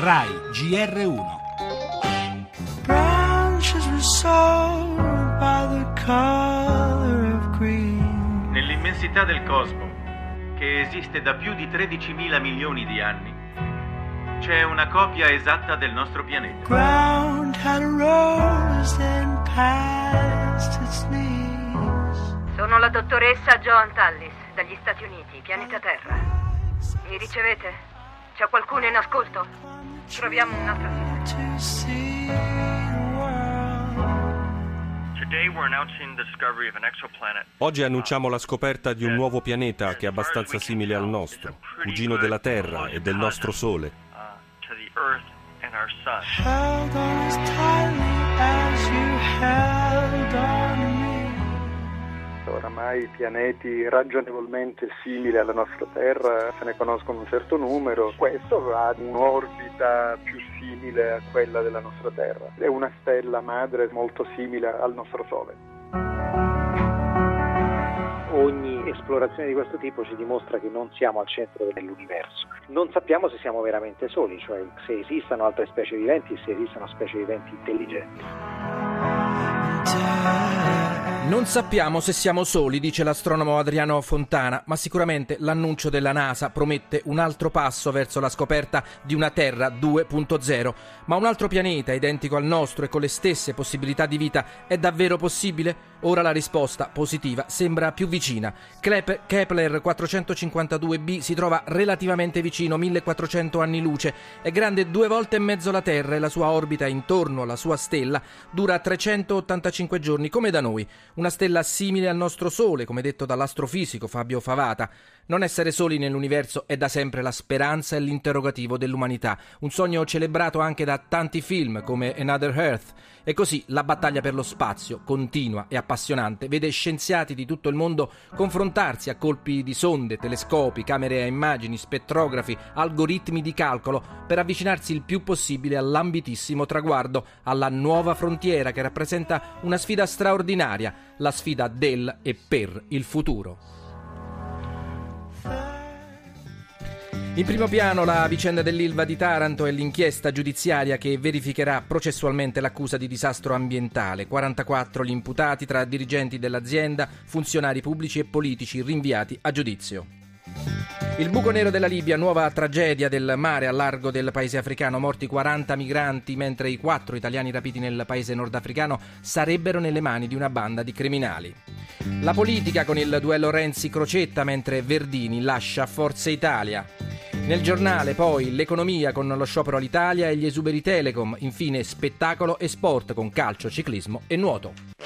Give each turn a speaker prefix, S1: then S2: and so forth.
S1: RAI GR1
S2: branches were sown by the color of green.
S3: Nell'immensità del cosmo, che esiste da più di 13 milioni di anni, c'è una copia esatta del nostro pianeta.
S2: Ground had rose and past its knees.
S4: Sono la dottoressa Joan Tallis, dagli Stati Uniti, pianeta Terra. Mi ricevete? C'è qualcuno in ascolto? Troviamo un'altra.
S5: Oggi annunciamo la scoperta di un nuovo pianeta che è abbastanza simile al nostro, cugino della Terra e del nostro Sole.
S6: uh.
S2: Held on as tightly as you me.
S7: Oramai pianeti ragionevolmente simili alla nostra Terra se ne conoscono un certo numero. Questo ha un'orbita più simile a quella della nostra Terra. È una stella madre molto simile al nostro Sole.
S8: ogni esplorazione di questo tipo ci dimostra che non siamo al centro dell'universo. Non sappiamo se siamo veramente soli, cioè se esistano altre specie viventi, se esistano specie viventi intelligenti.
S9: Non sappiamo se siamo soli, dice l'astronomo Adriano Fontana, ma sicuramente l'annuncio della NASA promette un altro passo verso la scoperta di una Terra 2.0. Ma un altro pianeta identico al nostro e con le stesse possibilità di vita è davvero possibile? Ora la risposta positiva sembra più vicina. Kepler 452b si trova relativamente vicino, 1400 anni luce, è grande due volte e mezzo la Terra e la sua orbita intorno alla sua stella dura 385 giorni, come da noi. Una stella simile al nostro Sole, come detto dall'astrofisico Fabio Favata. Non essere soli nell'universo è da sempre la speranza e l'interrogativo dell'umanità, un sogno celebrato anche da tanti film come Another Earth. E così la battaglia per lo spazio, continua e appassionante, vede scienziati di tutto il mondo confrontarsi a colpi di sonde, telescopi, camere a immagini, spettrografi, algoritmi di calcolo per avvicinarsi il più possibile all'ambitissimo traguardo, alla nuova frontiera che rappresenta una sfida straordinaria, la sfida del e per il futuro. In primo piano la vicenda dell'Ilva di Taranto e l'inchiesta giudiziaria che verificherà processualmente l'accusa di disastro ambientale. 44 gli imputati tra dirigenti dell'azienda, funzionari pubblici e politici rinviati a giudizio. Il buco nero della Libia, nuova tragedia del mare a largo del paese africano, morti 40 migranti mentre i quattro italiani rapiti nel paese nordafricano sarebbero nelle mani di una banda di criminali. La politica con il duello Renzi-Crocetta mentre Verdini lascia Forza Italia. Nel giornale poi l'economia con lo sciopero all'Italia e gli esuberi Telecom, infine spettacolo e sport con calcio, ciclismo e nuoto.